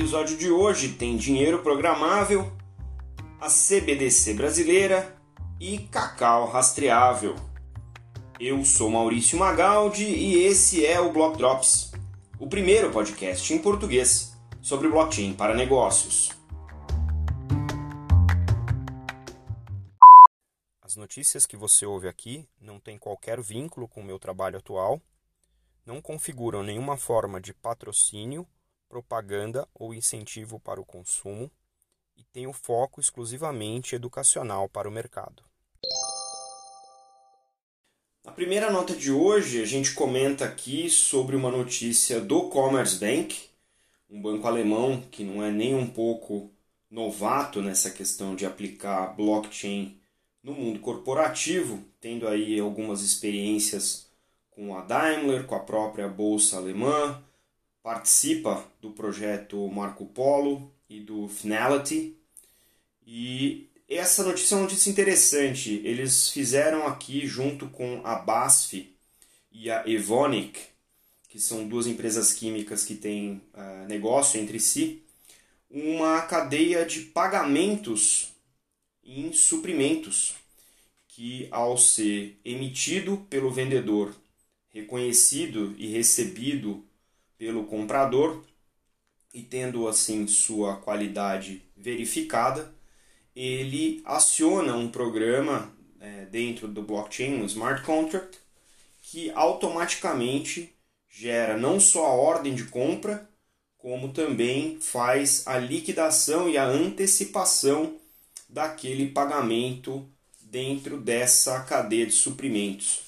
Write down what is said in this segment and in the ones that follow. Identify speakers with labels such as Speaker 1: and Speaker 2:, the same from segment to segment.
Speaker 1: episódio de hoje tem dinheiro programável, a CBDC brasileira e cacau rastreável. Eu sou Maurício Magaldi e esse é o Block Drops, o primeiro podcast em português sobre blockchain para negócios. As notícias que você ouve aqui não têm qualquer vínculo com o meu trabalho atual, não configuram nenhuma forma de patrocínio propaganda ou incentivo para o consumo e tem o foco exclusivamente educacional para o mercado. Na primeira nota de hoje, a gente comenta aqui sobre uma notícia do Commerce Bank, um banco alemão que não é nem um pouco novato nessa questão de aplicar blockchain no mundo corporativo, tendo aí algumas experiências com a Daimler, com a própria bolsa alemã, participa do projeto Marco Polo e do Finality. E essa notícia é uma notícia interessante. Eles fizeram aqui, junto com a BASF e a Evonik, que são duas empresas químicas que têm uh, negócio entre si, uma cadeia de pagamentos em suprimentos, que ao ser emitido pelo vendedor, reconhecido e recebido pelo comprador e tendo assim sua qualidade verificada, ele aciona um programa é, dentro do blockchain, um smart contract, que automaticamente gera não só a ordem de compra, como também faz a liquidação e a antecipação daquele pagamento dentro dessa cadeia de suprimentos.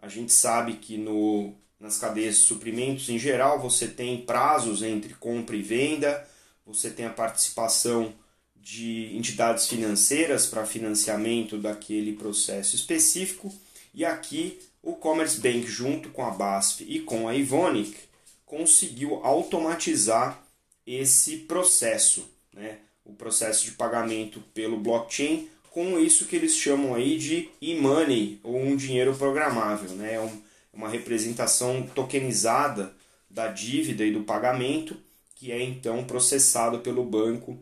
Speaker 1: A gente sabe que no nas cadeias de suprimentos em geral, você tem prazos entre compra e venda, você tem a participação de entidades financeiras para financiamento daquele processo específico, e aqui o Commerce Bank, junto com a BASF e com a Ivonic, conseguiu automatizar esse processo, né? o processo de pagamento pelo blockchain, com isso que eles chamam aí de e-money, ou um dinheiro programável. Né? É um, uma representação tokenizada da dívida e do pagamento, que é então processado pelo banco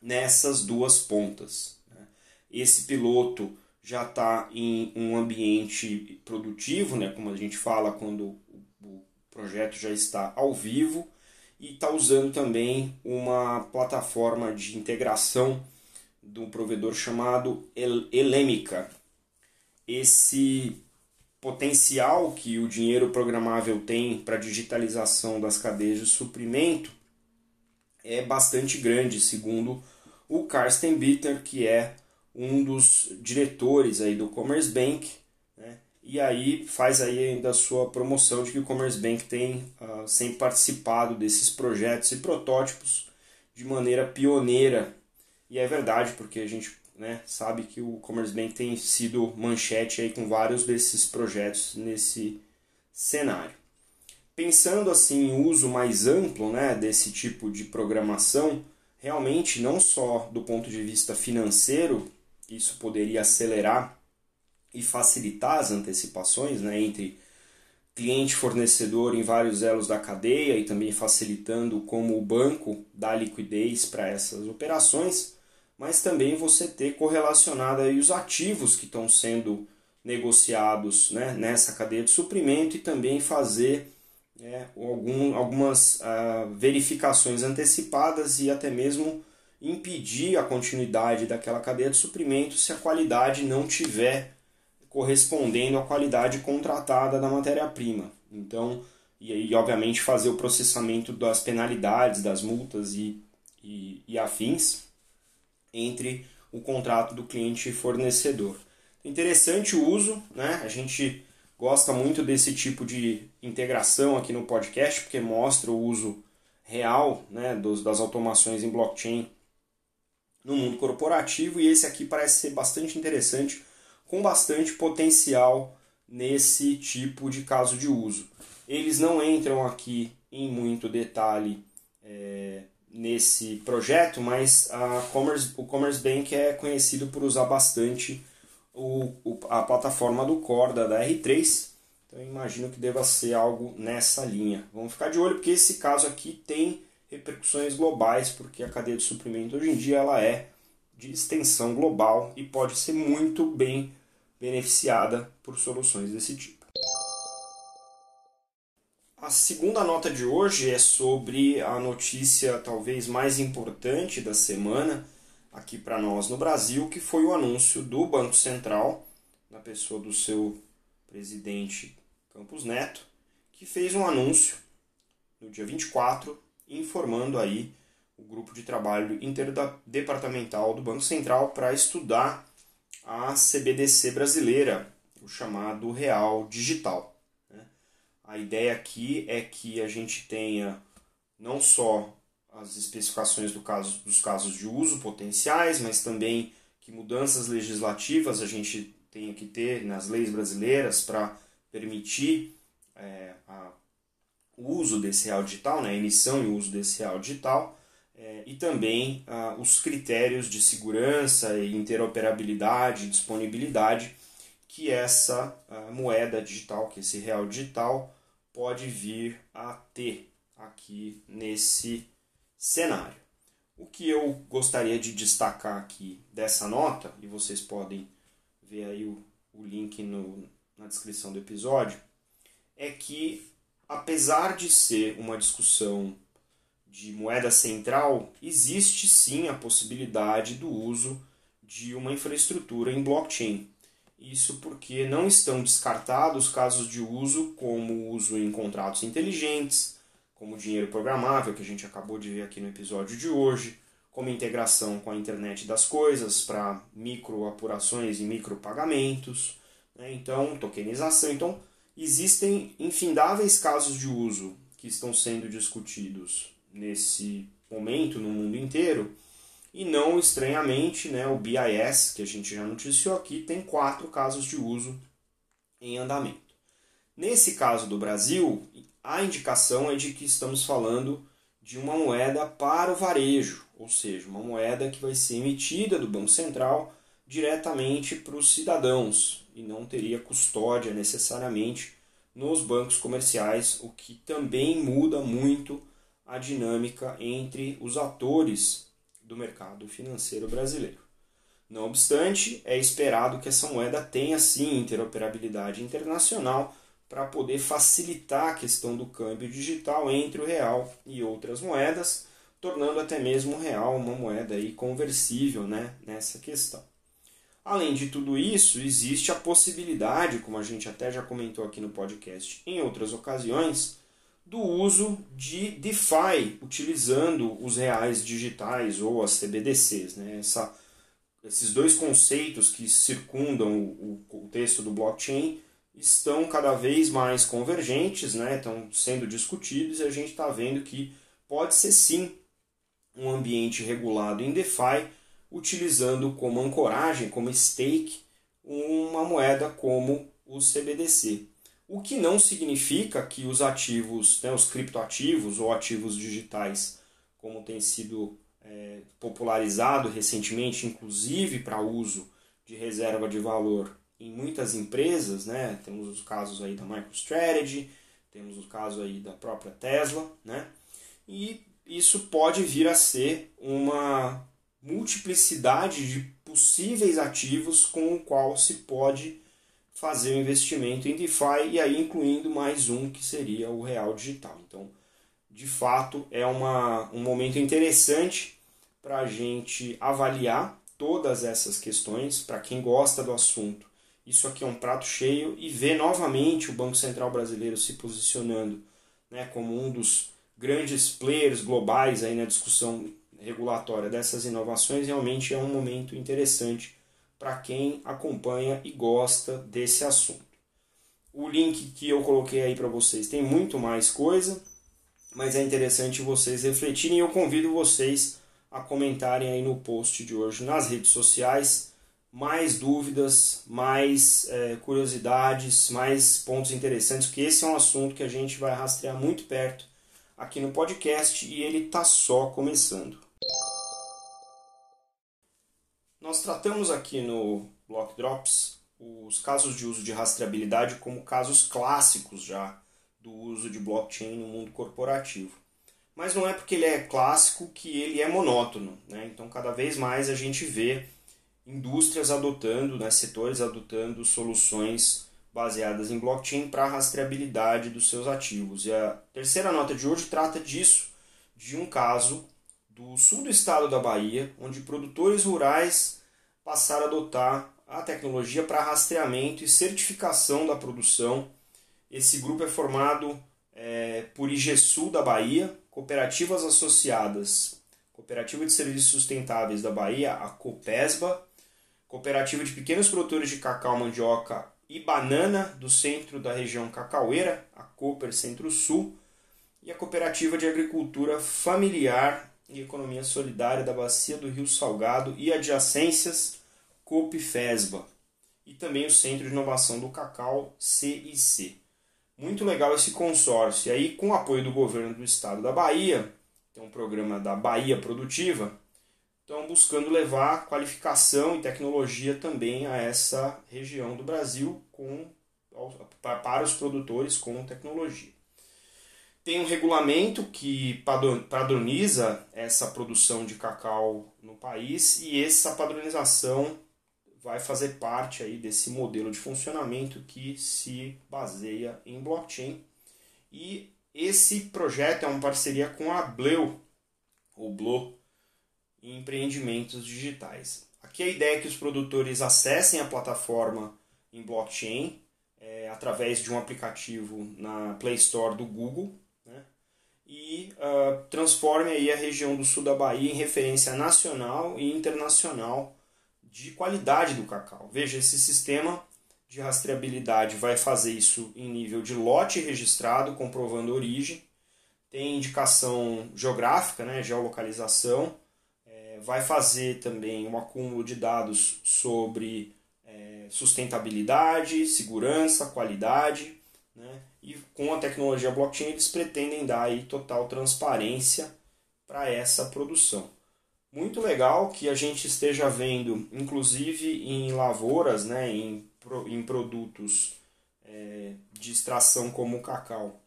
Speaker 1: nessas duas pontas. Né? Esse piloto já está em um ambiente produtivo, né, como a gente fala quando o projeto já está ao vivo, e está usando também uma plataforma de integração de um provedor chamado Elemica. Esse potencial que o dinheiro programável tem para digitalização das cadeias de suprimento é bastante grande, segundo o Carsten Bitter, que é um dos diretores aí do Commerce Bank, né? e aí faz aí ainda a sua promoção de que o Commerce Bank tem uh, sempre participado desses projetos e protótipos de maneira pioneira, e é verdade, porque a gente né, sabe que o Commerce Bank tem sido manchete aí com vários desses projetos nesse cenário. Pensando assim em uso mais amplo né, desse tipo de programação, realmente não só do ponto de vista financeiro, isso poderia acelerar e facilitar as antecipações né, entre cliente fornecedor em vários elos da cadeia e também facilitando como o banco dá liquidez para essas operações mas também você ter correlacionado aí os ativos que estão sendo negociados né, nessa cadeia de suprimento e também fazer né, algum, algumas uh, verificações antecipadas e até mesmo impedir a continuidade daquela cadeia de suprimento se a qualidade não tiver correspondendo à qualidade contratada da matéria-prima. Então, e aí, obviamente, fazer o processamento das penalidades, das multas e, e, e afins entre o contrato do cliente e fornecedor. Interessante o uso, né? A gente gosta muito desse tipo de integração aqui no podcast, porque mostra o uso real né, dos, das automações em blockchain no mundo corporativo, e esse aqui parece ser bastante interessante, com bastante potencial nesse tipo de caso de uso. Eles não entram aqui em muito detalhe é, nesse projeto, mas a Commerce, o Commerce Bank é conhecido por usar bastante o, o, a plataforma do Corda da R3, então imagino que deva ser algo nessa linha. Vamos ficar de olho porque esse caso aqui tem repercussões globais, porque a cadeia de suprimento hoje em dia ela é de extensão global e pode ser muito bem beneficiada por soluções desse tipo. A segunda nota de hoje é sobre a notícia talvez mais importante da semana aqui para nós no Brasil, que foi o anúncio do Banco Central, na pessoa do seu presidente Campos Neto, que fez um anúncio no dia 24 informando aí o grupo de trabalho interdepartamental do Banco Central para estudar a CBDC brasileira, o chamado Real Digital. A ideia aqui é que a gente tenha não só as especificações do caso, dos casos de uso potenciais, mas também que mudanças legislativas a gente tenha que ter nas leis brasileiras para permitir é, a, o uso desse real digital, né, a emissão e uso desse real digital, é, e também ah, os critérios de segurança e interoperabilidade disponibilidade que essa moeda digital, que esse real digital pode vir a ter aqui nesse cenário. O que eu gostaria de destacar aqui dessa nota, e vocês podem ver aí o, o link no, na descrição do episódio, é que apesar de ser uma discussão de moeda central, existe sim a possibilidade do uso de uma infraestrutura em blockchain. Isso porque não estão descartados casos de uso como uso em contratos inteligentes, como dinheiro programável, que a gente acabou de ver aqui no episódio de hoje, como integração com a internet das coisas para micro apurações e micro pagamentos, né? então tokenização. Então existem infindáveis casos de uso que estão sendo discutidos nesse momento no mundo inteiro. E não estranhamente, né, o BIS, que a gente já noticiou aqui, tem quatro casos de uso em andamento. Nesse caso do Brasil, a indicação é de que estamos falando de uma moeda para o varejo, ou seja, uma moeda que vai ser emitida do Banco Central diretamente para os cidadãos e não teria custódia necessariamente nos bancos comerciais, o que também muda muito a dinâmica entre os atores do mercado financeiro brasileiro. Não obstante, é esperado que essa moeda tenha sim interoperabilidade internacional para poder facilitar a questão do câmbio digital entre o real e outras moedas, tornando até mesmo o real uma moeda aí conversível né, nessa questão. Além de tudo isso, existe a possibilidade, como a gente até já comentou aqui no podcast em outras ocasiões, do uso de DeFi, utilizando os reais digitais ou as CBDCs. Né? Essa, esses dois conceitos que circundam o, o texto do blockchain estão cada vez mais convergentes, né? estão sendo discutidos e a gente está vendo que pode ser sim um ambiente regulado em DeFi, utilizando como ancoragem, como stake, uma moeda como o CBDC. O que não significa que os ativos, né, os criptoativos ou ativos digitais, como tem sido é, popularizado recentemente, inclusive para uso de reserva de valor em muitas empresas, né? Temos os casos aí da MicroStrategy, temos o caso aí da própria Tesla, né? E isso pode vir a ser uma multiplicidade de possíveis ativos com o qual se pode fazer um investimento em DeFi e aí incluindo mais um que seria o real digital. Então, de fato, é uma, um momento interessante para a gente avaliar todas essas questões. Para quem gosta do assunto, isso aqui é um prato cheio e ver novamente o Banco Central Brasileiro se posicionando né, como um dos grandes players globais aí na discussão regulatória dessas inovações realmente é um momento interessante para quem acompanha e gosta desse assunto. O link que eu coloquei aí para vocês tem muito mais coisa, mas é interessante vocês refletirem eu convido vocês a comentarem aí no post de hoje nas redes sociais mais dúvidas, mais é, curiosidades, mais pontos interessantes, porque esse é um assunto que a gente vai rastrear muito perto aqui no podcast e ele está só começando. Nós tratamos aqui no Block Drops os casos de uso de rastreabilidade como casos clássicos já do uso de blockchain no mundo corporativo. mas não é porque ele é clássico que ele é monótono. Né? Então, cada vez mais a gente vê indústrias adotando, né, setores adotando soluções baseadas em blockchain para a rastreabilidade dos seus ativos. E a terceira nota de hoje trata disso, de um caso do sul do estado da Bahia, onde produtores rurais passaram a adotar a tecnologia para rastreamento e certificação da produção. Esse grupo é formado é, por IGESUL da Bahia, cooperativas associadas, Cooperativa de Serviços Sustentáveis da Bahia, a COPESBA, Cooperativa de Pequenos Produtores de Cacau, Mandioca e Banana do centro da região cacaueira, a Cooper Centro-Sul, e a Cooperativa de Agricultura Familiar e Economia Solidária da Bacia do Rio Salgado e adjacências, COPFESBA, e também o Centro de Inovação do Cacau, CIC. Muito legal esse consórcio. E aí, com o apoio do governo do estado da Bahia, tem um programa da Bahia Produtiva, estão buscando levar qualificação e tecnologia também a essa região do Brasil com, para os produtores com tecnologia. Tem um regulamento que padroniza essa produção de cacau no país e essa padronização vai fazer parte aí desse modelo de funcionamento que se baseia em blockchain. E esse projeto é uma parceria com a Bleu, ou Blo, em empreendimentos digitais. Aqui a ideia é que os produtores acessem a plataforma em blockchain é, através de um aplicativo na Play Store do Google uh, transforme aí a região do sul da Bahia em referência nacional e internacional de qualidade do cacau. Veja, esse sistema de rastreabilidade vai fazer isso em nível de lote registrado, comprovando origem, tem indicação geográfica, né, geolocalização, vai fazer também um acúmulo de dados sobre é, sustentabilidade, segurança, qualidade, né? E com a tecnologia blockchain eles pretendem dar aí total transparência para essa produção. Muito legal que a gente esteja vendo, inclusive em lavouras, né, em, em produtos é, de extração como o cacau,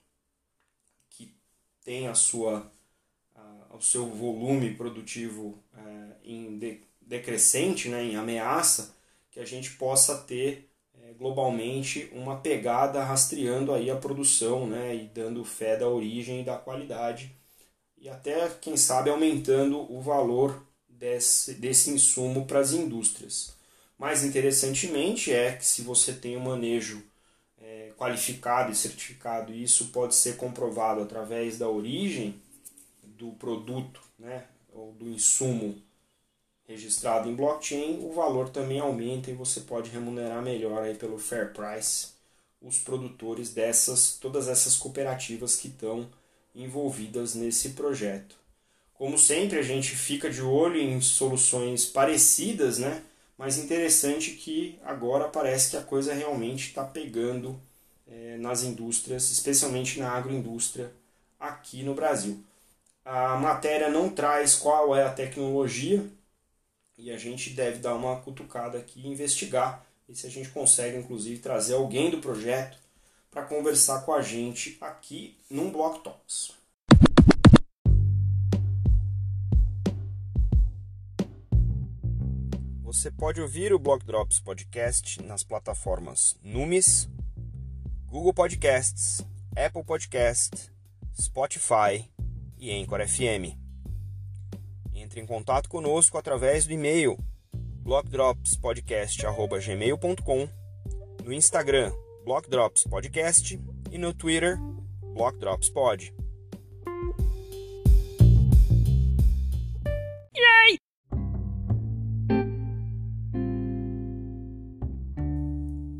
Speaker 1: que tem a sua o seu volume produtivo é, em de, decrescente, né, em ameaça, que a gente possa ter globalmente uma pegada rastreando aí a produção né, e dando fé da origem e da qualidade e até, quem sabe, aumentando o valor desse, desse insumo para as indústrias. Mais interessantemente é que se você tem um manejo é, qualificado e certificado, isso pode ser comprovado através da origem, do produto, né, ou do insumo registrado em blockchain, o valor também aumenta e você pode remunerar melhor aí pelo fair price os produtores dessas, todas essas cooperativas que estão envolvidas nesse projeto. Como sempre, a gente fica de olho em soluções parecidas, né? Mas interessante que agora parece que a coisa realmente está pegando é, nas indústrias, especialmente na agroindústria aqui no Brasil. A matéria não traz qual é a tecnologia e a gente deve dar uma cutucada aqui e investigar e se a gente consegue inclusive trazer alguém do projeto para conversar com a gente aqui num Block Talks. Você pode ouvir o Block Drops Podcast nas plataformas Numis, Google Podcasts, Apple Podcast, Spotify e Anchor FM. Entre em contato conosco através do e-mail blockdropspodcast.gmail.com, no Instagram blockdropspodcast e no Twitter blockdropspod.